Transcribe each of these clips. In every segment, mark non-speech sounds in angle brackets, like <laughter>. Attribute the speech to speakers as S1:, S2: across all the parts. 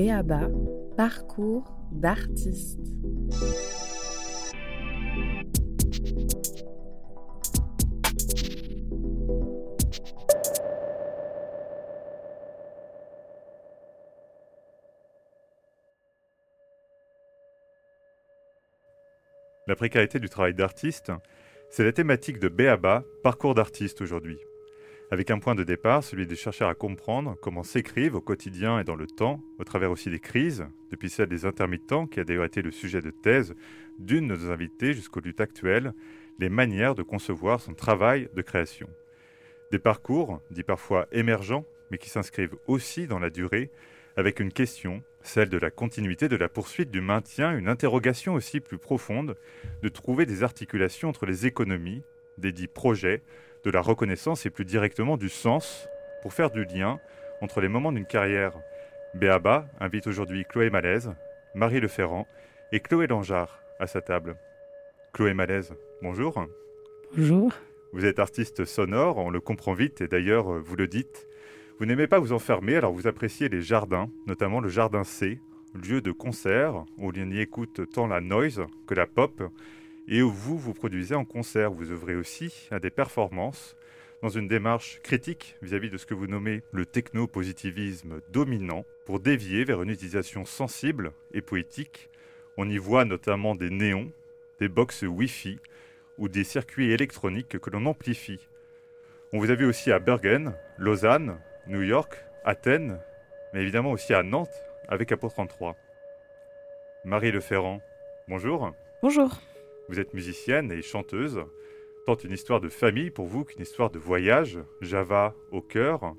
S1: Béaba, parcours d'artiste.
S2: La précarité du travail d'artiste, c'est la thématique de Béaba, parcours d'artiste aujourd'hui. Avec un point de départ, celui de chercher à comprendre comment s'écrivent au quotidien et dans le temps, au travers aussi des crises, depuis celle des intermittents, qui a d'ailleurs été le sujet de thèse d'une de nos invités jusqu'au lutte actuel, les manières de concevoir son travail de création. Des parcours, dits parfois émergents, mais qui s'inscrivent aussi dans la durée, avec une question, celle de la continuité, de la poursuite, du maintien, une interrogation aussi plus profonde, de trouver des articulations entre les économies, des dits projets, de la reconnaissance et plus directement du sens, pour faire du lien entre les moments d'une carrière. Béaba invite aujourd'hui Chloé Malaise, Marie Leferrand et Chloé Langeard à sa table. Chloé Malaise, bonjour.
S3: Bonjour.
S2: Vous êtes artiste sonore, on le comprend vite et d'ailleurs vous le dites. Vous n'aimez pas vous enfermer, alors vous appréciez les jardins, notamment le jardin C, lieu de concert où l'on y écoute tant la noise que la pop, et où vous vous produisez en concert. Vous œuvrez aussi à des performances dans une démarche critique vis-à-vis de ce que vous nommez le techno-positivisme dominant, pour dévier vers une utilisation sensible et poétique. On y voit notamment des néons, des box Wi-Fi ou des circuits électroniques que l'on amplifie. On vous a vu aussi à Bergen, Lausanne, New York, Athènes, mais évidemment aussi à Nantes avec Apo 33. Marie Leferrand, bonjour.
S3: Bonjour.
S2: Vous êtes musicienne et chanteuse, tant une histoire de famille pour vous qu'une histoire de voyage, Java au cœur.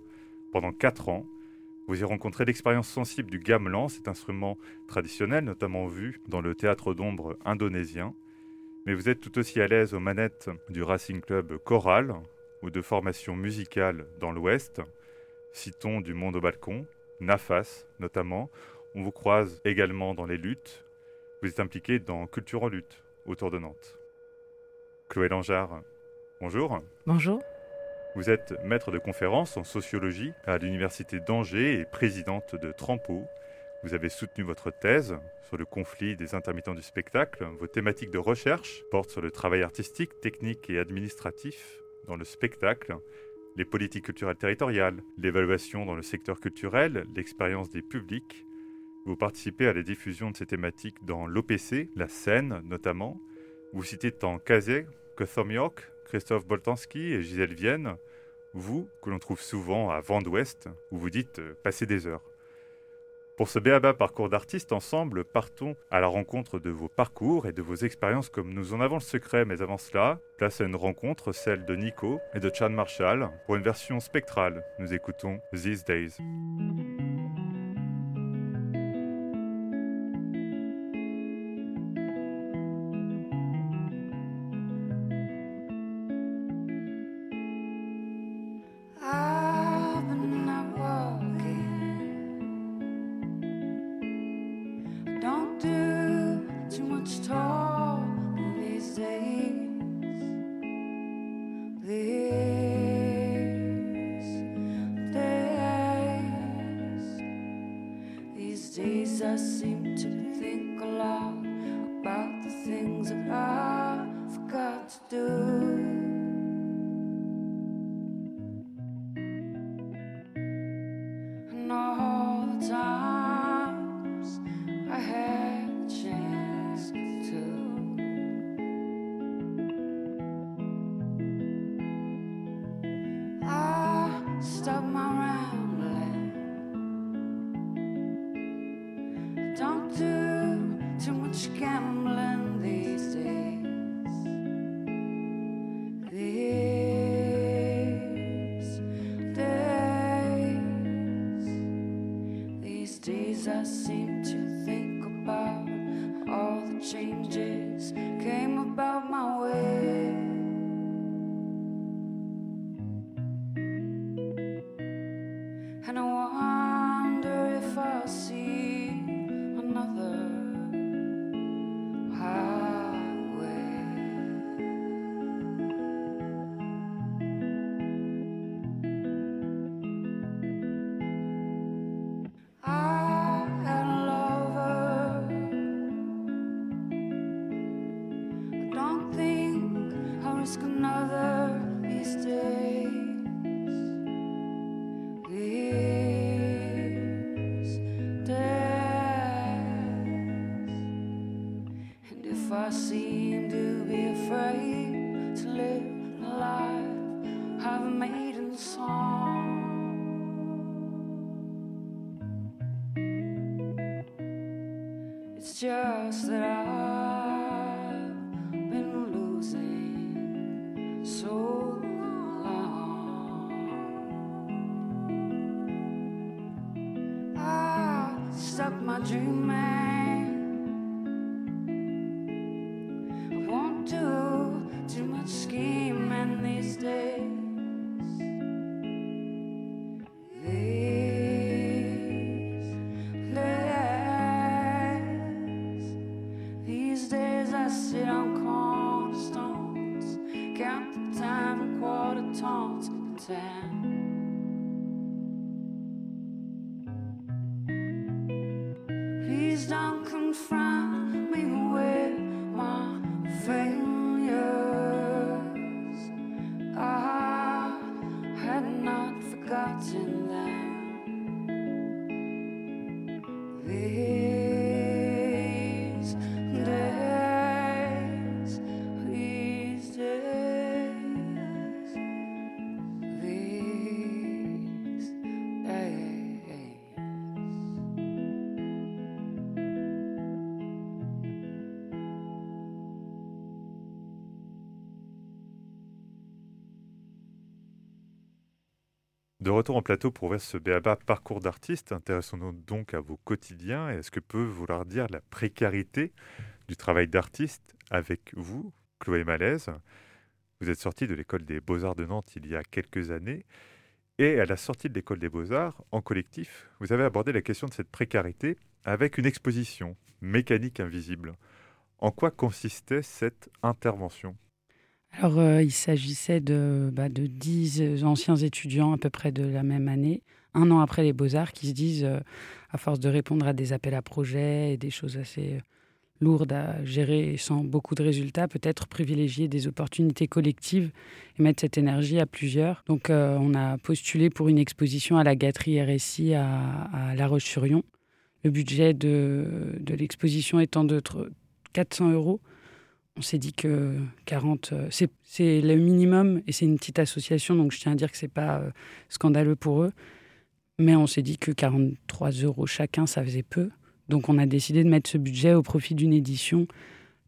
S2: Pendant quatre ans, vous y rencontrez l'expérience sensible du gamelan, cet instrument traditionnel notamment vu dans le théâtre d'ombre indonésien. Mais vous êtes tout aussi à l'aise aux manettes du Racing Club Choral ou de formation musicale dans l'Ouest. Citons du monde au balcon, Nafas notamment. On vous croise également dans les luttes. Vous êtes impliqué dans Culture en lutte autour de Nantes. Chloé Langeard, bonjour.
S3: Bonjour.
S2: Vous êtes maître de conférence en sociologie à l'Université d'Angers et présidente de Trampo. Vous avez soutenu votre thèse sur le conflit des intermittents du spectacle. Vos thématiques de recherche portent sur le travail artistique, technique et administratif dans le spectacle les politiques culturelles territoriales, l'évaluation dans le secteur culturel, l'expérience des publics. Vous participez à la diffusion de ces thématiques dans l'OPC, la scène notamment. Vous citez tant Kazé que York, Christophe Boltanski et Gisèle Vienne, vous, que l'on trouve souvent à Vent d'Ouest, où vous dites euh, passer des heures. Pour ce béaba parcours d'artiste, ensemble, partons à la rencontre de vos parcours et de vos expériences comme nous en avons le secret. Mais avant cela, place à une rencontre, celle de Nico et de Chan Marshall, pour une version spectrale. Nous écoutons These Days.
S3: see. sit on cornerstones, count the time from quarter tones to
S2: ten. Retour en plateau pour ouvrir ce béaba parcours d'artiste, intéressons-nous donc à vos quotidiens et à ce que peut vouloir dire la précarité du travail d'artiste avec vous, Chloé Malaise. Vous êtes sorti de l'école des beaux-arts de Nantes il y a quelques années et à la sortie de l'école des beaux-arts, en collectif, vous avez abordé la question de cette précarité avec une exposition, Mécanique invisible. En quoi consistait cette intervention?
S4: Alors, euh, il s'agissait de, bah, de 10 anciens étudiants à peu près de la même année, un an après les beaux-arts, qui se disent, euh, à force de répondre à des appels à projets et des choses assez lourdes à gérer sans beaucoup de résultats, peut-être privilégier des opportunités collectives et mettre cette énergie à plusieurs. Donc, euh, on a postulé pour une exposition à la gâterie RSI à, à La Roche-sur-Yon. Le budget de, de l'exposition étant de 400 euros on s'est dit que 40, euh, c'est le minimum et c'est une petite association, donc je tiens à dire que c'est pas euh, scandaleux pour eux. Mais on s'est dit que 43 euros chacun, ça faisait peu. Donc on a décidé de mettre ce budget au profit d'une édition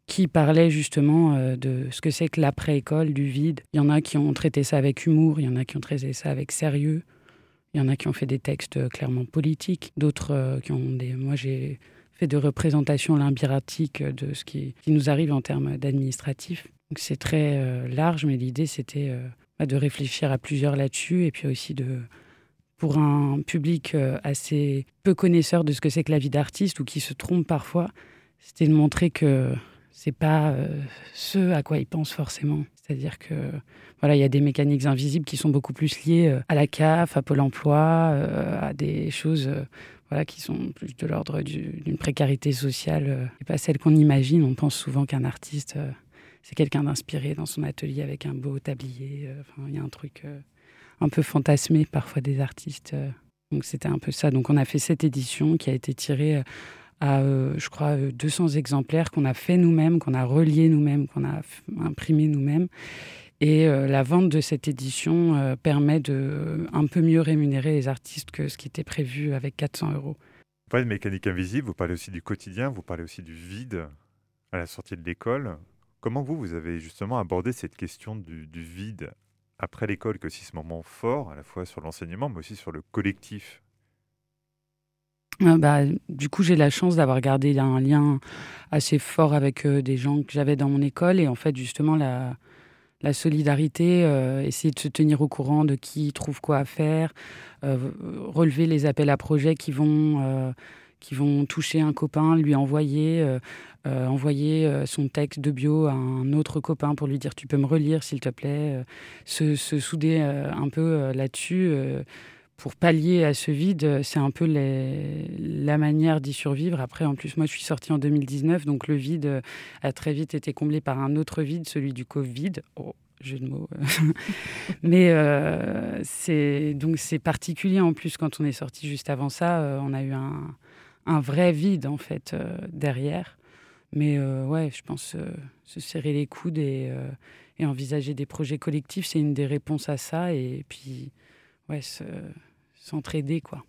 S4: qui parlait justement euh, de ce que c'est que l'après-école, du vide. Il y en a qui ont traité ça avec humour, il y en a qui ont traité ça avec sérieux, il y en a qui ont fait des textes clairement politiques, d'autres qui ont des... Moi j'ai fait de représentation limbiratique de ce qui, nous arrive en termes d'administratif. c'est très euh, large, mais l'idée c'était euh, bah, de réfléchir à plusieurs là-dessus et puis aussi de pour un public euh, assez peu connaisseur de ce que c'est que la vie d'artiste ou qui se trompe parfois, c'était de montrer que c'est pas ce à quoi ils pensent forcément. C'est-à-dire que voilà, il y a des mécaniques invisibles qui sont beaucoup plus liées à la CAF, à Pôle Emploi, à des choses qui sont plus de l'ordre d'une précarité sociale euh, et pas celle qu'on imagine. On pense souvent qu'un artiste, euh, c'est quelqu'un d'inspiré dans son atelier avec un beau tablier. Euh, enfin, il y a un truc un peu fantasmé parfois des artistes. Donc c'était un peu ça. Donc on a fait cette édition qui a été tirée à, je crois, 200 exemplaires qu'on a fait nous-mêmes, qu'on a relié nous-mêmes, qu'on a imprimé nous-mêmes. Et euh, la vente de cette édition euh, permet de euh, un peu mieux rémunérer les artistes que ce qui était prévu avec 400 euros.
S2: Vous parlez de mécanique invisible, vous parlez aussi du quotidien, vous parlez aussi du vide à la sortie de l'école. Comment vous, vous avez justement abordé cette question du, vide après l'école, que aussi ce moment fort, à la fois sur l'enseignement, mais aussi sur le collectif?
S4: Bah, du coup, j'ai la chance d'avoir gardé un lien assez fort avec des gens que j'avais dans mon école. Et en fait, justement, la, la solidarité, euh, essayer de se tenir au courant de qui trouve quoi à faire, euh, relever les appels à projets qui vont, euh, toucher un copain, lui envoyer, son texte de bio à un autre copain pour lui dire tu peux me relire s'il te plaît, se, souder un peu là-dessus pour pallier à ce vide, c'est un peu la manière d'y survivre. Après, en plus, moi, je suis sortie en 2019, donc le vide a très vite été comblé par un autre vide, celui du Covid. Oh, jeu de mots. <laughs> Mais euh, c'est particulier en plus quand on est sorti juste avant ça, euh, on a eu un, vrai vide en fait euh, derrière. Mais ouais, je pense se serrer les coudes et, et, envisager des projets collectifs, c'est une des réponses à ça. Et puis ouais, s'entraider quoi.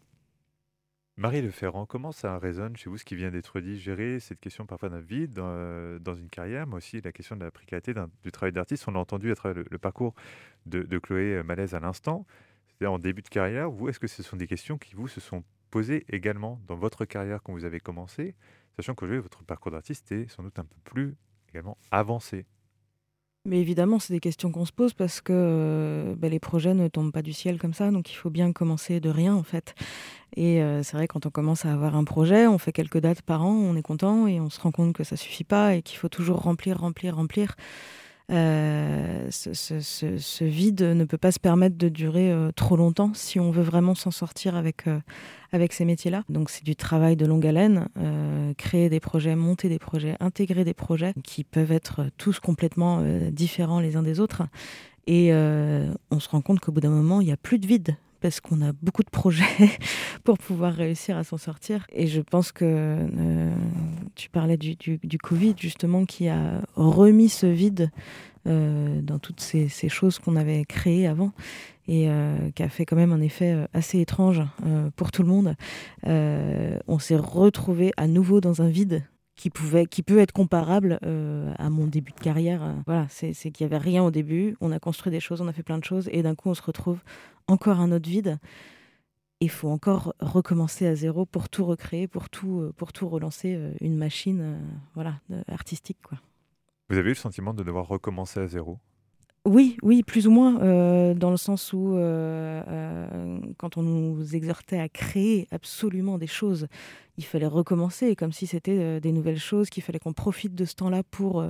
S2: Marie Le Ferrand, comment ça résonne chez vous ce qui vient d'être dit? Gérer cette question parfois d'un vide dans, dans, une carrière, mais aussi la question de la précarité du travail d'artiste. On a entendu à travers le, parcours de, Chloé Malaise à l'instant. C'est-à-dire en début de carrière, vous, est-ce que ce sont des questions qui vous se sont posées également dans votre carrière quand vous avez commencé, sachant que votre parcours d'artiste est sans doute un peu plus également avancé
S5: mais évidemment, c'est des questions qu'on se pose parce que euh, bah, les projets ne tombent pas du ciel comme ça, donc il faut bien commencer de rien en fait. Et euh, c'est vrai, quand on commence à avoir un projet, on fait quelques dates par an, on est content et on se rend compte que ça suffit pas et qu'il faut toujours remplir, remplir, remplir. Euh, ce, vide ne peut pas se permettre de durer euh, trop longtemps si on veut vraiment s'en sortir avec, euh, avec ces métiers-là. Donc c'est du travail de longue haleine, créer des projets, monter des projets, intégrer des projets qui peuvent être tous complètement différents les uns des autres. Et on se rend compte qu'au bout d'un moment, il n'y a plus de vide parce qu'on a beaucoup de projets <laughs> pour pouvoir réussir à s'en sortir. Et je pense que tu parlais du, Covid, justement, qui a remis ce vide euh, dans toutes ces, choses qu'on avait créées avant et euh, qui a fait quand même un effet euh, assez étrange pour tout le monde. on s'est retrouvé à nouveau dans un vide qui pouvait, qui peut être comparable à mon début de carrière. Voilà, c'est qu'il n'y avait rien au début. On a construit des choses, on a fait plein de choses, et d'un coup, on se retrouve encore un autre vide. Il faut encore recommencer à zéro pour tout recréer, pour tout, pour tout relancer une machine, voilà, artistique, quoi.
S2: Vous avez eu le sentiment de devoir recommencer à zéro?
S5: Oui, oui, plus ou moins, euh, dans le sens où euh, euh, quand on nous exhortait à créer absolument des choses, il fallait recommencer, comme si c'était des nouvelles choses, qu'il fallait qu'on profite de ce temps-là pour,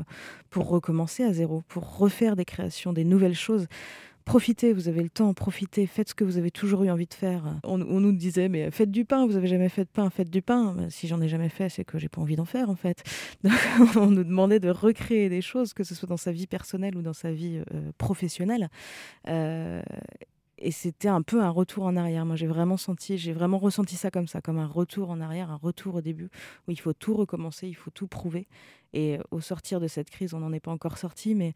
S5: pour recommencer à zéro, pour refaire des créations, des nouvelles choses profitez, vous avez le temps, profitez, faites ce que vous avez toujours eu envie de faire. On, nous disait, mais faites du pain, vous avez jamais fait de pain, faites du pain. Ben, si j'en ai jamais fait, c'est que j'ai pas envie d'en faire en fait. <laughs> on nous demandait de recréer des choses, que ce soit dans sa vie personnelle ou dans sa vie euh, professionnelle. Euh, et c'était un peu un retour en arrière. Moi, j'ai vraiment senti, j'ai vraiment ressenti ça comme ça, comme un retour en arrière, un retour au début, où il faut tout recommencer, il faut tout prouver. Et au sortir de cette crise, on n'en est pas encore sorti, mais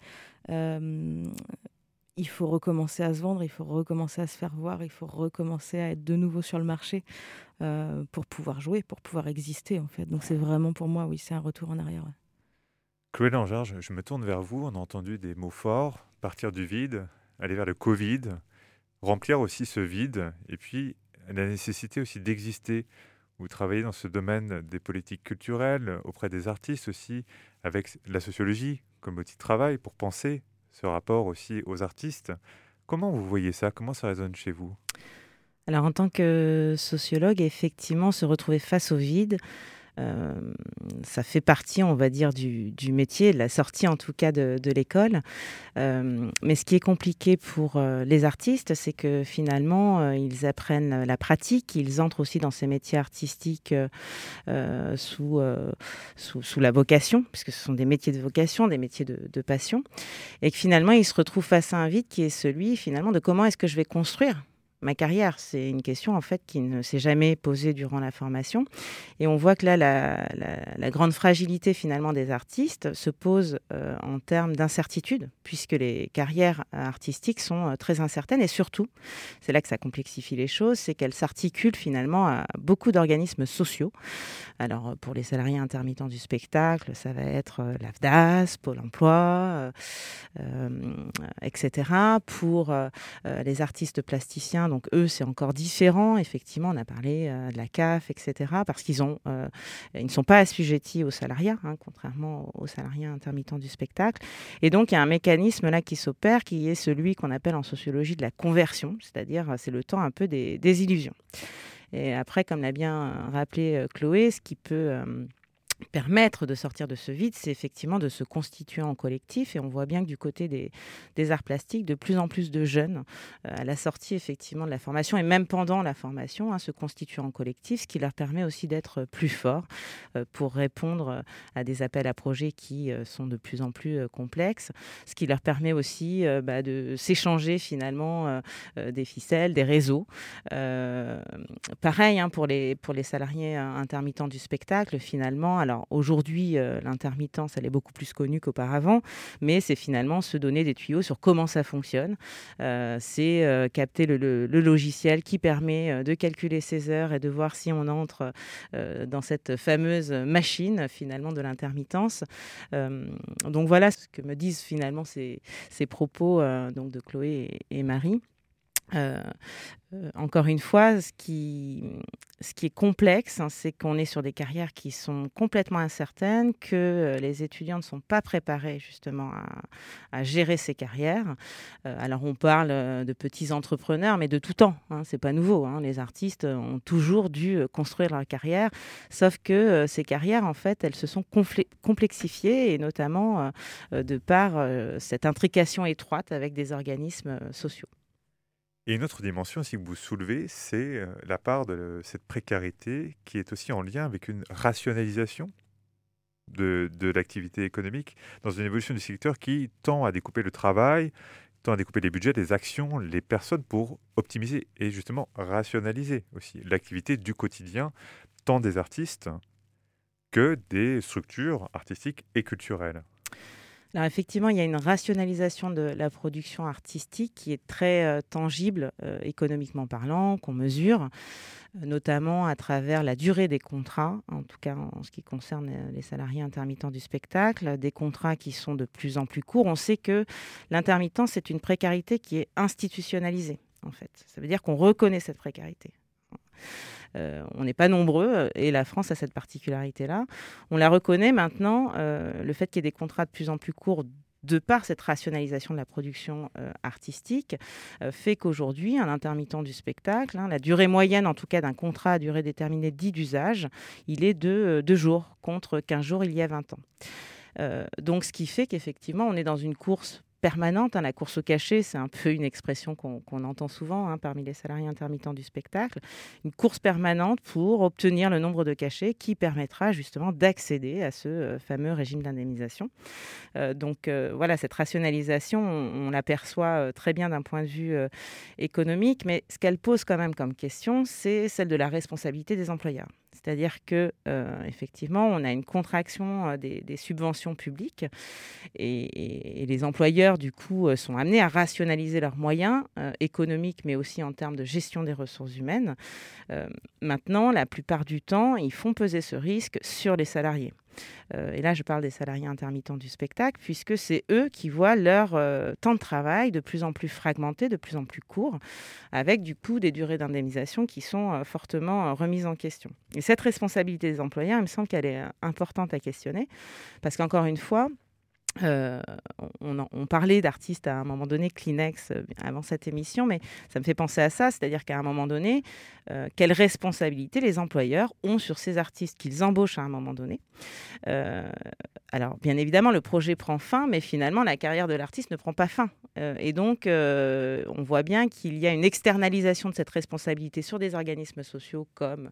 S5: euh, il faut recommencer à se vendre, il faut recommencer à se faire voir, il faut recommencer à être de nouveau sur le marché euh, pour pouvoir jouer, pour pouvoir exister en fait. Donc c'est vraiment pour moi, oui, c'est un retour en arrière.
S2: Chloé Langard, je, me tourne vers vous. On a entendu des mots forts, partir du vide, aller vers le Covid, remplir aussi ce vide, et puis la nécessité aussi d'exister. Vous travaillez dans ce domaine des politiques culturelles, auprès des artistes aussi, avec la sociologie comme outil de travail pour penser ce rapport aussi aux artistes. Comment vous voyez ça? Comment ça résonne chez vous?
S6: Alors en tant que sociologue, effectivement, se retrouver face au vide, euh, ça fait partie, on va dire, du, métier, de la sortie en tout cas de, l'école. Euh, mais ce qui est compliqué pour euh, les artistes, c'est que finalement, ils apprennent la pratique, ils entrent aussi dans ces métiers artistiques sous, la vocation, puisque ce sont des métiers de vocation, des métiers de passion, et que finalement, ils se retrouvent face à un vide qui est celui finalement de comment est-ce que je vais construire ma carrière C'est une question en fait qui ne s'est jamais posée durant la formation. Et on voit que là, la, grande fragilité finalement des artistes se pose euh, en termes d'incertitude, puisque les carrières artistiques sont euh, très incertaines. Et surtout, c'est là que ça complexifie les choses, c'est qu'elles s'articulent finalement à beaucoup d'organismes sociaux. Alors pour les salariés intermittents du spectacle, ça va être euh, l'AFDAS, Pôle Emploi, etc. Pour les artistes plasticiens, donc eux, c'est encore différent. Effectivement, on a parlé euh, de la CAF, etc. Parce qu'ils ont, euh, ils ne sont pas assujettis aux salariats, hein, contrairement aux salariés intermittents du spectacle. Et donc, il y a un mécanisme là qui s'opère, qui est celui qu'on appelle en sociologie de la conversion, c'est-à-dire c'est le temps un peu des, illusions. Et après, comme l'a bien rappelé euh, Chloé, ce qui peut permettre de sortir de ce vide, c'est effectivement de se constituer en collectif. Et on voit bien que du côté des, arts plastiques, de plus en plus de jeunes, euh, à la sortie effectivement de la formation et même pendant la formation, hein, se constituent en collectif, ce qui leur permet aussi d'être plus forts euh, pour répondre à des appels à projets qui euh, sont de plus en plus complexes, ce qui leur permet aussi bah, de s'échanger finalement des ficelles, des réseaux. Pareil hein, pour, les, pour les salariés intermittents du spectacle, finalement. Alors aujourd'hui, euh, l'intermittence, elle est beaucoup plus connue qu'auparavant, mais c'est finalement se donner des tuyaux sur comment ça fonctionne. Euh, c'est euh, capter le, logiciel qui permet de calculer ses heures et de voir si on entre dans cette fameuse machine finalement de l'intermittence. Donc voilà ce que me disent finalement ces, propos donc de Chloé et Marie. Euh, euh, encore une fois, ce qui, est complexe, hein, c'est qu'on est sur des carrières qui sont complètement incertaines, que euh, les étudiants ne sont pas préparés justement à, gérer ces carrières. Alors on parle de petits entrepreneurs, mais de tout temps, hein, c'est pas nouveau. hein. Les artistes ont toujours dû construire leur carrière, sauf que ces carrières, en fait, elles se sont complexifiées, et notamment de par cette intrication étroite avec des organismes sociaux.
S2: Et une autre dimension aussi que vous soulevez, c'est euh, la part de cette précarité qui est aussi en lien avec une rationalisation de, de l'activité économique dans une évolution du secteur qui tend à découper le travail, tend à découper les budgets, les actions, les personnes pour optimiser et justement rationaliser aussi l'activité du quotidien, tant des artistes que des structures artistiques et culturelles.
S6: Alors effectivement, il y a une rationalisation de la production artistique qui est très euh, tangible euh, économiquement parlant, qu'on mesure, euh, notamment à travers la durée des contrats, en tout cas en ce qui concerne les salariés intermittents du spectacle, des contrats qui sont de plus en plus courts. On sait que l'intermittence, c'est une précarité qui est institutionnalisée, en fait. Ça veut dire qu'on reconnaît cette précarité. Euh, on n'est pas nombreux euh, et la France a cette particularité-là. On la reconnaît maintenant, euh, le fait qu'il y ait des contrats de plus en plus courts de par cette rationalisation de la production artistique, fait qu'aujourd'hui, un intermittent du spectacle, hein, la durée moyenne en tout cas d'un contrat à durée déterminée dit d'usage, il est de deux jours contre 15 jours il y a 20 ans. Donc ce qui fait qu'effectivement, on est dans une course permanente. hein. La course au cachet, c'est un peu une expression qu'on entend souvent hein, parmi les salariés intermittents du spectacle. Une course permanente pour obtenir le nombre de cachets qui permettra justement d'accéder à ce euh, fameux régime d'indemnisation. Euh, donc euh, voilà, cette rationalisation, on, on l'aperçoit très bien d'un point de vue économique, mais ce qu'elle pose quand même comme question, c'est celle de la responsabilité des employeurs. C'est-à-dire que euh, effectivement, on a une contraction euh, des, subventions publiques et, les employeurs, du coup, euh, sont amenés à rationaliser leurs moyens économiques, mais aussi en termes de gestion des ressources humaines. Maintenant, la plupart du temps, ils font peser ce risque sur les salariés. Euh, et là, je parle des salariés intermittents du spectacle, puisque c'est eux qui voient leur euh, temps de travail de plus en plus fragmenté, de plus en plus court, avec du coup des durées d'indemnisation qui sont euh, fortement remises en question. Et cette responsabilité des employeurs, il me semble qu'elle est importante à questionner, parce qu'encore une fois, euh, on, parlait d'artistes à un moment donné, Kleenex, euh, avant cette émission, mais ça me fait penser à ça, c'est-à-dire qu'à un moment donné, euh, quelle responsabilité les employeurs ont sur ces artistes qu'ils embauchent à un moment donné. Euh, alors, bien évidemment, le projet prend fin, mais finalement, la carrière de l'artiste ne prend pas fin. Et donc, on voit bien qu'il y a une externalisation de cette responsabilité sur des organismes sociaux comme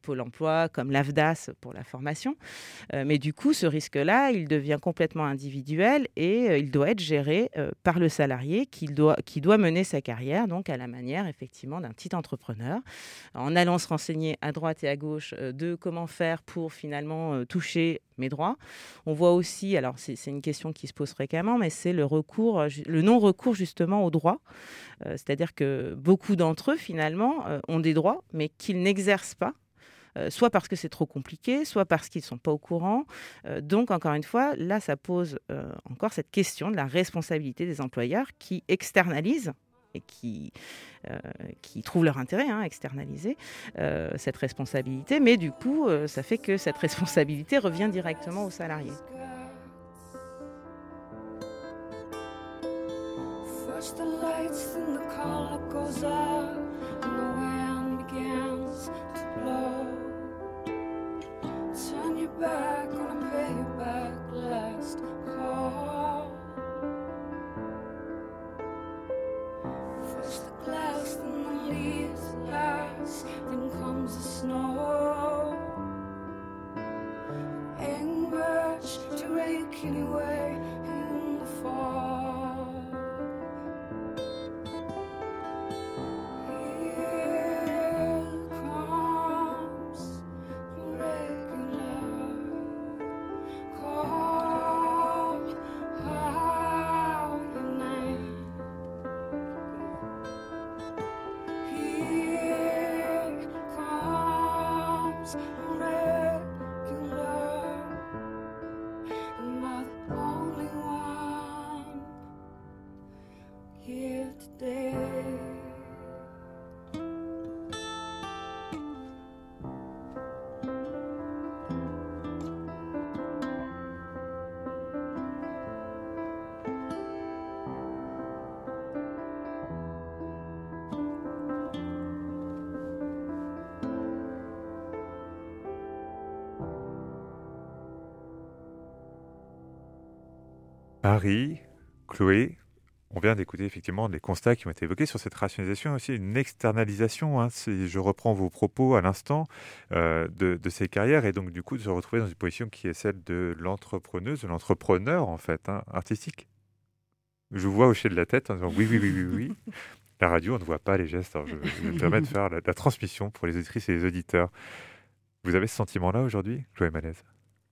S6: Pôle emploi, comme l'AFDAS pour la formation. Mais du coup, ce risque-là, il devient complètement individuel et euh, il doit être géré euh, par le salarié qui doit, qui doit mener sa carrière, donc à la manière effectivement d'un petit entrepreneur, en allant se renseigner à droite et à gauche euh, de comment faire pour finalement toucher mes droits. On voit aussi, alors c'est une question qui se pose fréquemment, mais c'est le recours, le non-recours justement aux droits. C'est-à-dire que beaucoup d'entre eux finalement ont des droits, mais qu'ils n'exercent pas euh, soit parce que c'est trop compliqué, soit parce qu'ils ne sont pas au courant. Euh, donc, encore une fois, là, ça pose euh, encore cette question de la responsabilité des employeurs qui externalisent et qui, trouvent leur intérêt hein, à externaliser euh, cette responsabilité. Mais du coup, ça fait que cette responsabilité revient directement aux salariés.
S3: that.
S2: Harry, Chloé, on vient d'écouter effectivement les constats qui ont été évoqués sur cette rationalisation, aussi une externalisation, hein, si je reprends vos propos à l'instant, euh, de, ces carrières, et donc du coup de se retrouver dans une position qui est celle de l'entrepreneuse, de l'entrepreneur en fait, hein, artistique. Je vous vois hocher de la tête en disant oui, oui, oui, oui, oui. La radio, on ne voit pas les gestes, alors je, je me permets de faire la, la transmission pour les auditrices et les auditeurs. Vous avez ce sentiment-là aujourd'hui, Chloé Malaise?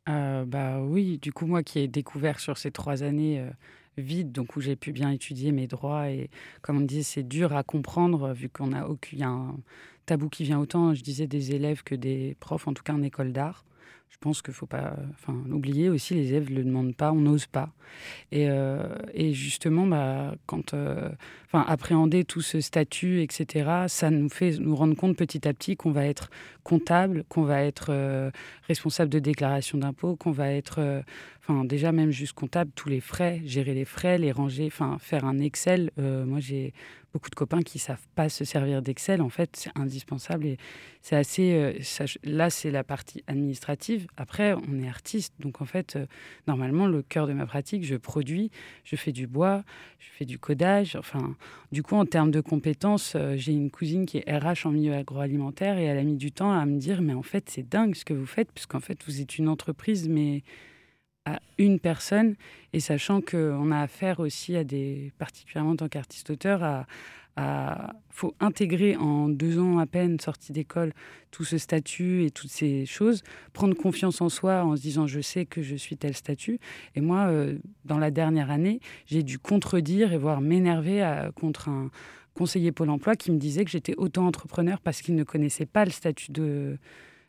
S4: Euh, bah oui, du coup, moi qui ai découvert sur ces trois années euh, vides, donc où j'ai pu bien étudier mes droits, et comme on disait, c'est dur à comprendre, vu qu'on a aucun, a un tabou qui vient autant, je disais, des élèves que des profs, en tout cas en école d'art. Je pense qu'il ne faut pas enfin, l'oublier aussi, les élèves ne le demandent pas, on n'ose pas. Et, euh, justement, bah, quand euh, enfin, appréhender tout ce statut, etc., ça nous fait nous rendre compte petit à petit qu'on va être comptable, qu'on va être euh, responsable de déclaration d'impôts, qu'on va être, enfin déjà même juste comptable, tous les frais, gérer les frais, les ranger, enfin faire un Excel. Moi, j'ai beaucoup de copains qui savent pas se servir d'Excel. En fait, c'est indispensable et c'est assez. là, c'est la partie administrative. Après, on est artiste, donc en fait, euh, normalement, le cœur de ma pratique, je produis, je fais du bois, je fais du codage. Enfin, du coup, en termes de compétences, euh, j'ai une cousine qui est RH en milieu agroalimentaire et elle a mis du temps à me dire, mais en fait, c'est dingue ce que vous faites, puisqu'en fait, vous êtes une entreprise, mais à une personne, et sachant qu'on a affaire aussi à des, particulièrement en tant qu'artiste-auteur, à, à faut intégrer en deux ans à peine sortie d'école tout ce statut et toutes ces choses, prendre confiance en soi en se disant je sais que je suis tel statut. Et moi, euh, dans la dernière année, j'ai dû contredire et voire m'énerver à- contre un conseiller Pôle Emploi qui me disait que j'étais auto-entrepreneur parce qu'il ne connaissait pas le statut de,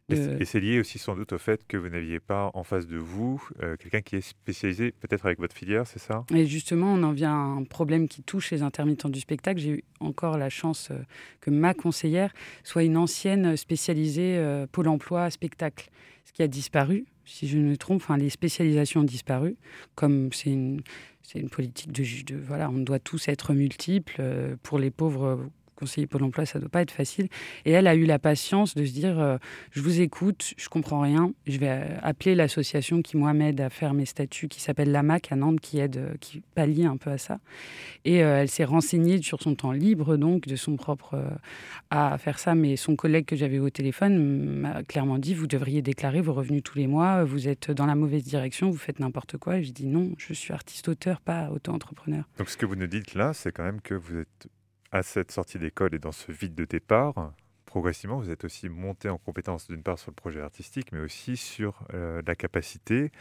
S2: Et c'est- lié aussi sans doute au fait que vous n'aviez pas en face de vous euh, quelqu'un qui est spécialisé peut-être avec votre filière, c'est ça?
S4: Et justement, on en vient à un problème qui touche les intermittents du spectacle. J'ai eu encore la chance euh, que ma conseillère soit une ancienne spécialisée euh, Pôle emploi spectacle, ce qui a disparu, si je ne me trompe. Enfin, les spécialisations ont disparu, comme c'est une, c'est une politique de, de voilà, on doit tous être multiples. pour les pauvres conseillers Pôle emploi, ça ne doit pas être facile. Et elle a eu la patience de se dire euh, je vous écoute, je comprends rien, je vais euh, appeler l'association qui moi m'aide à faire mes statuts, qui s'appelle l'AMAC à Nantes, qui aide, euh, qui pallie un peu à ça. Et elle s'est renseignée sur son temps libre, donc de son propre à faire ça. Mais son collègue que j'avais au téléphone m'a clairement dit vous devriez déclarer vos revenus tous les mois, vous êtes dans la mauvaise direction, vous faites n'importe quoi. Et j'ai dit non, je suis artiste-auteur, pas auto-entrepreneur.
S2: Donc ce que vous nous dites là, c'est quand même que vous êtes à cette sortie d'école et dans ce vide de départ, progressivement, vous êtes aussi monté en compétence d'une part sur le projet artistique, mais aussi sur euh, la capacité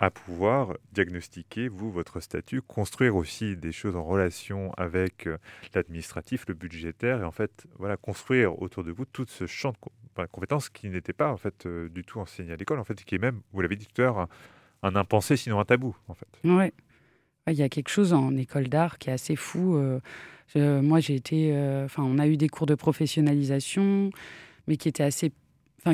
S2: à pouvoir diagnostiquer, vous, votre statut, construire aussi des choses en relation avec euh, l'administratif, le budgétaire, et en fait, voilà, construire autour de vous tout ce champ de compétences qui n'était pas en fait euh, du tout enseigné à l'école, en fait, qui est même, vous l'avez dit tout à l'heure, un, impensé, sinon un tabou, en fait.
S4: Il y a quelque chose en école d'art qui est assez fou. euh, moi, j'ai été. euh, Enfin, on a eu des cours de professionnalisation, mais qui étaient assez.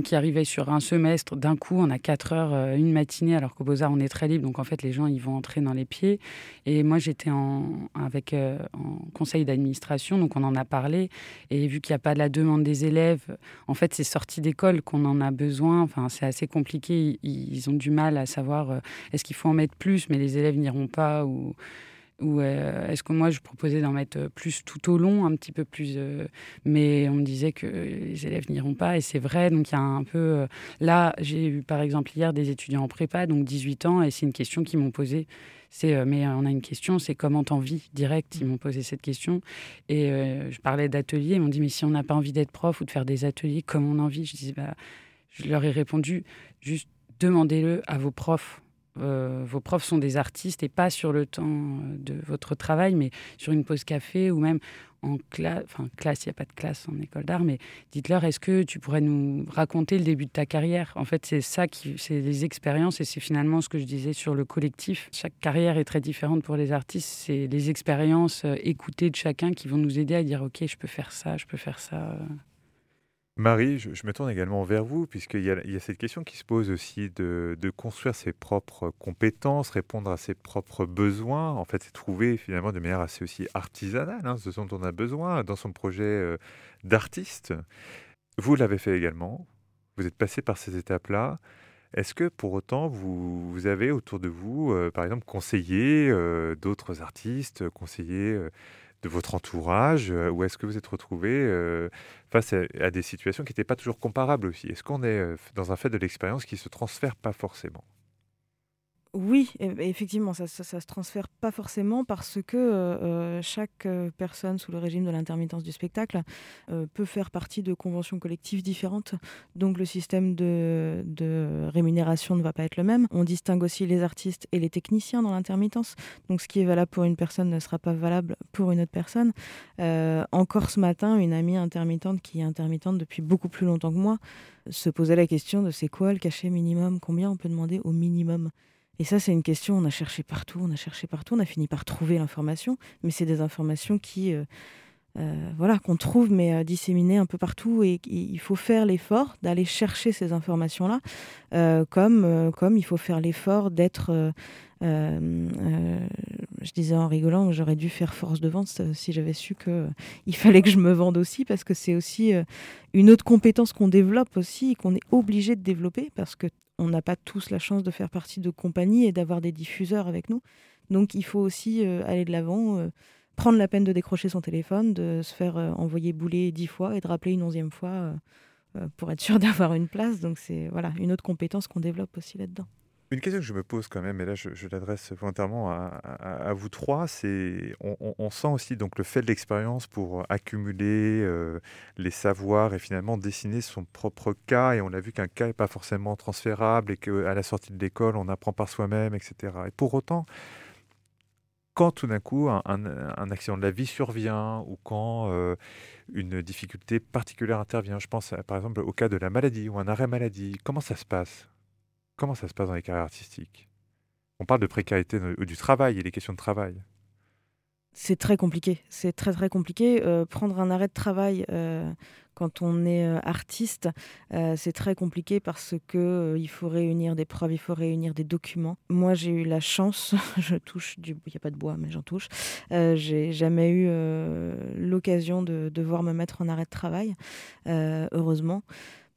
S4: Qui arrivaient sur un semestre. D'un coup, on a quatre heures, euh, une matinée, alors qu'au Beaux-Arts, on est très libre. Donc, en fait, les gens, ils vont entrer dans les pieds. Et moi, j'étais en, avec, euh, en conseil d'administration, donc on en a parlé. Et vu qu'il n'y a pas de la demande des élèves, en fait, c'est sorti d'école qu'on en a besoin. Enfin, c'est assez compliqué. Ils, ils ont du mal à savoir euh, est-ce qu'il faut en mettre plus, mais les élèves n'iront pas. Ou... ou euh, est-ce que moi je proposais d'en mettre plus tout au long, un petit peu plus, euh, mais on me disait que les élèves n'iront pas et c'est vrai. Donc il y a un peu euh, là, j'ai eu par exemple hier des étudiants en prépa, donc 18 ans, et c'est une question qu'ils m'ont posée. C'est mais on a une question, c'est comment t'en vis direct? Ils m'ont posé cette question et je parlais d'ateliers. Ils m'ont dit mais si on n'a pas envie d'être prof ou de faire des ateliers, comment on en vit? Je disais bah, je leur ai répondu juste demandez-le à vos profs euh, vos profs sont des artistes et pas sur le temps euh, de votre travail, mais sur une pause café ou même en classe. Enfin, classe, il n'y a pas de classe en école d'art, mais dites-leur, est-ce que tu pourrais nous raconter le début de ta carrière? En fait, c'est ça qui, c'est les expériences et c'est finalement ce que je disais sur le collectif. Chaque carrière est très différente pour les artistes. C'est les expériences euh, écoutées de chacun qui vont nous aider à dire, ok, je peux faire ça, je peux faire ça.
S2: Marie, je, me tourne également vers vous, puisqu'il y, a cette question qui se pose aussi de, construire ses propres compétences, répondre à ses propres besoins. En fait, c'est trouver finalement de manière assez aussi artisanale hein, ce dont on a besoin dans son projet euh, d'artiste. Vous l'avez fait également. Vous êtes passé par ces étapes-là. Est-ce que pour autant, vous, avez autour de vous, euh, par exemple, conseillé euh, d'autres artistes, conseillé de votre entourage euh, Ou est-ce que vous êtes retrouvé euh, face à, des situations qui n'étaient pas toujours comparables aussi? Est-ce qu'on est euh, dans un fait de l'expérience qui ne se transfère pas forcément?
S5: Oui, effectivement, ça, se transfère pas forcément parce que euh, euh, chaque euh, personne sous le régime de l'intermittence du spectacle peut faire partie de conventions collectives différentes. Donc le système de, rémunération ne va pas être le même. On distingue aussi les artistes et les techniciens dans l'intermittence. Donc ce qui est valable pour une personne ne sera pas valable pour une autre personne. encore ce matin, une amie intermittente qui est intermittente depuis beaucoup plus longtemps que moi se posait la question de c'est quoi le cachet minimum? Combien on peut demander au minimum? Et ça, c'est une question, on a cherché partout, on a cherché partout, on a fini par trouver l'information, mais c'est des informations qui, euh, euh, voilà, qu'on trouve, mais euh, disséminées un peu partout, et, il faut faire l'effort d'aller chercher ces informations-là, comme, comme il faut faire l'effort d'être, je disais en rigolant, j'aurais dû faire force de vente si j'avais su qu'il <laughs> fallait que je me vende aussi, parce que c'est aussi une autre compétence qu'on développe aussi, qu'on est obligé de développer, parce que on n'a pas tous la chance de faire partie de compagnies et d'avoir des diffuseurs avec nous. Donc il faut aussi euh, aller de l'avant, euh, prendre la peine de décrocher son téléphone, de se faire euh, envoyer bouler dix fois et de rappeler une onzième fois pour être sûr <laughs> d'avoir une place. Donc c'est voilà une autre compétence qu'on développe aussi là-dedans.
S2: Une question que je me pose quand même, et là je, l'adresse volontairement à, vous trois, c'est on, sent aussi donc le fait de l'expérience pour accumuler euh, les savoirs et finalement dessiner son propre cas. Et on a vu qu'un cas n'est pas forcément transférable et qu'à la sortie de l'école on apprend par soi-même, etc. Et pour autant, quand tout d'un coup un, accident de la vie survient ou quand euh, une difficulté particulière intervient, je pense par exemple au cas de la maladie ou un arrêt maladie, comment ça se passe? Comment ça se passe dans les carrières artistiques? On parle de précarité du travail et des questions de travail.
S5: C'est très compliqué. C'est très très compliqué. Euh, prendre un arrêt de travail euh, quand on est euh, artiste, c'est très compliqué parce que il faut réunir des preuves, il faut réunir des documents. Moi, j'ai eu la chance, <laughs> je touche du, il n'y a pas de bois, mais j'en touche. j'ai jamais eu l'occasion de devoir me mettre en arrêt de travail, heureusement.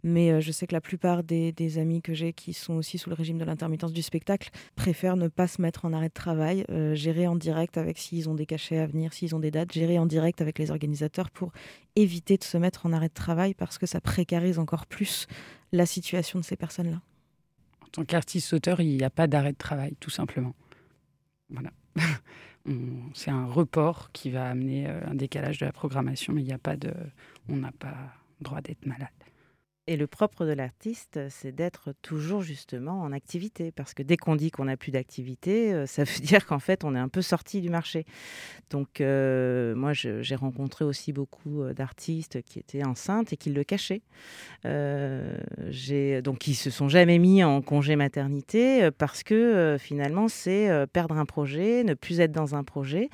S5: Mais euh, je sais que la plupart des, amis que j'ai qui sont aussi sous le régime de l'intermittence du spectacle préfèrent ne pas se mettre en arrêt de travail, euh, gérer en direct avec s'ils ont des cachets à venir, s'ils ont des dates, gérer en direct avec les organisateurs pour éviter de se mettre en arrêt de travail parce que ça précarise encore plus la situation de ces personnes-là.
S4: En tant qu'artiste-auteur, il n'y a pas d'arrêt de travail, tout simplement. Voilà. <laughs> C'est un report qui va amener euh, un décalage de la programmation, mais il n'y a pas de, on n'a pas droit d'être malade.
S6: Et le propre de l'artiste, c'est d'être toujours justement en activité. Parce que dès qu'on dit qu'on n'a plus d'activité, euh, ça veut <laughs> dire qu'en fait, on est un peu sorti du marché. Donc, euh, moi, j'ai rencontré aussi beaucoup euh, d'artistes qui étaient enceintes et qui le cachaient. donc, qui se sont jamais mis en congé maternité parce que finalement, c'est perdre un projet, ne plus être dans un projet.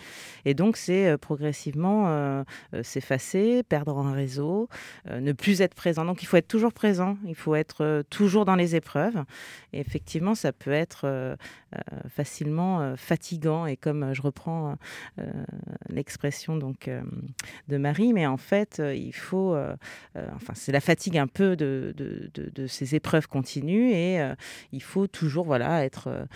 S6: Et donc, c'est progressivement s'effacer, perdre un réseau, ne plus être présent. Donc, il faut être toujours toujours présent, il faut être toujours dans les épreuves. Et effectivement, ça peut être facilement fatigant. Et comme je reprends l'expression donc de Marie, mais en fait, il faut, enfin, c'est la fatigue un peu de, de, de, ces épreuves continues et il faut toujours voilà être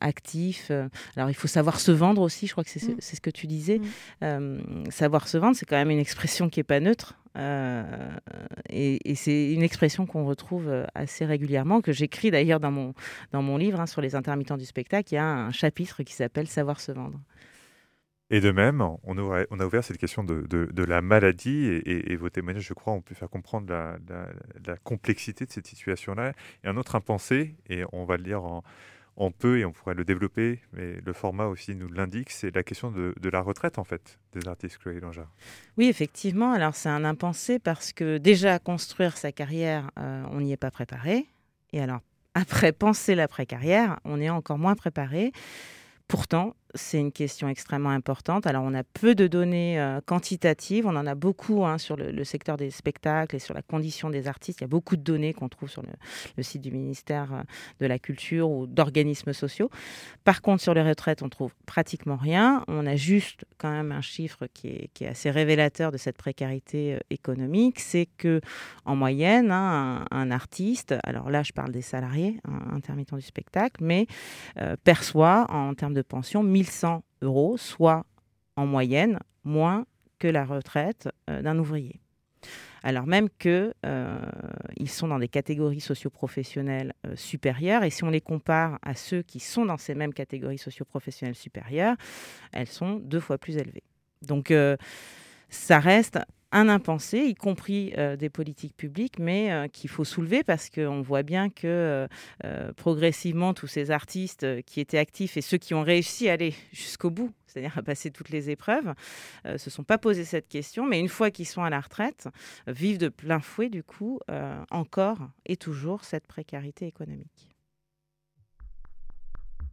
S6: actif. Alors, il faut savoir se vendre aussi. Je crois que c'est mmh. ce que tu disais. Mmh. savoir se vendre, c'est quand même une expression qui est pas neutre. Euh, et, c'est une expression qu'on retrouve euh, assez régulièrement, que j'écris d'ailleurs dans mon, dans mon livre hein, sur les intermittents du spectacle. Il y a un chapitre qui s'appelle Savoir se vendre.
S2: Et de même, on, a, ouvert cette question de, de, la maladie et, vos témoignages, je crois, ont pu faire comprendre la, la complexité de cette situation-là. Et un autre impensé, et on va le lire en, on peut et on pourrait le développer, mais le format aussi nous l'indique, c'est la question de, la retraite en fait des artistes Chloé Langard.
S6: Oui, effectivement. Alors c'est un impensé parce que déjà construire sa carrière, euh, on n'y est pas préparé. Et alors après penser l'après-carrière, on est encore moins préparé. Pourtant, c'est une question extrêmement importante. Alors, on a peu de données euh, quantitatives, on en a beaucoup hein, sur le, secteur des spectacles et sur la condition des artistes. Il y a beaucoup de données qu'on trouve sur le, site du ministère euh, de la Culture ou d'organismes sociaux. Par contre, sur les retraites, on trouve pratiquement rien. On a juste quand même un chiffre qui est, assez révélateur de cette précarité euh, économique. C'est que en moyenne, hein, un, artiste, alors là, je parle des salariés, un, intermittents du spectacle, mais perçoit en termes de pension 1100 euros, soit en moyenne moins que la retraite euh, d'un ouvrier. Alors même qu'ils euh, sont dans des catégories socioprofessionnelles euh, supérieures, et si on les compare à ceux qui sont dans ces mêmes catégories socioprofessionnelles supérieures, elles sont deux fois plus élevées. Donc ça reste un impensé, y compris euh, des politiques publiques, mais euh, qu'il faut soulever parce qu'on voit bien que euh, progressivement, tous ces artistes qui étaient actifs et ceux qui ont réussi à aller jusqu'au bout, c'est-à-dire à passer toutes les épreuves, se sont pas posé cette question, mais une fois qu'ils sont à la retraite, vivent de plein fouet, du coup, encore et toujours cette précarité économique.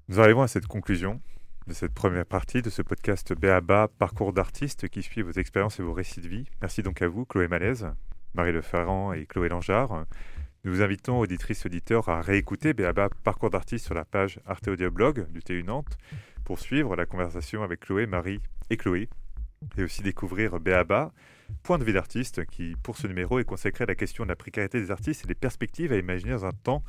S2: Nous arrivons à cette conclusion de cette première partie de ce podcast BABA Parcours d'artistes qui suit vos expériences et vos récits de vie. Merci donc à vous, Chloé Malaise, Marie Leferrand et Chloé Langeard. Nous vous invitons, auditrices, auditeurs, à réécouter BABA Parcours d'artistes sur la page Arte Audio Blog du TU Nantes pour suivre la conversation avec Chloé, Marie et Chloé et aussi découvrir BABA, Point de vie d'artiste, qui pour ce numéro est consacré à la question de la précarité des artistes et des perspectives à imaginer dans un temps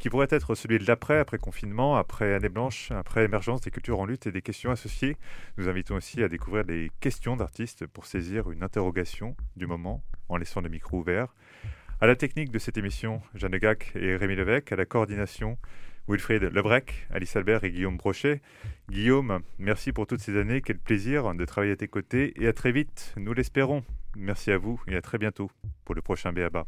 S2: qui pourrait être celui de l'après, après confinement, après année blanche, après émergence des cultures en lutte et des questions associées. Nous invitons aussi à découvrir des questions d'artistes pour saisir une interrogation du moment en laissant le micro ouvert. À la technique de cette émission, Jeanne Gac et Rémi Levesque, à la coordination, Wilfried Lebrec, Alice Albert et Guillaume Brochet. Guillaume, merci pour toutes ces années. Quel plaisir de travailler à tes côtés et à très vite, nous l'espérons. Merci à vous et à très bientôt pour le prochain BABA.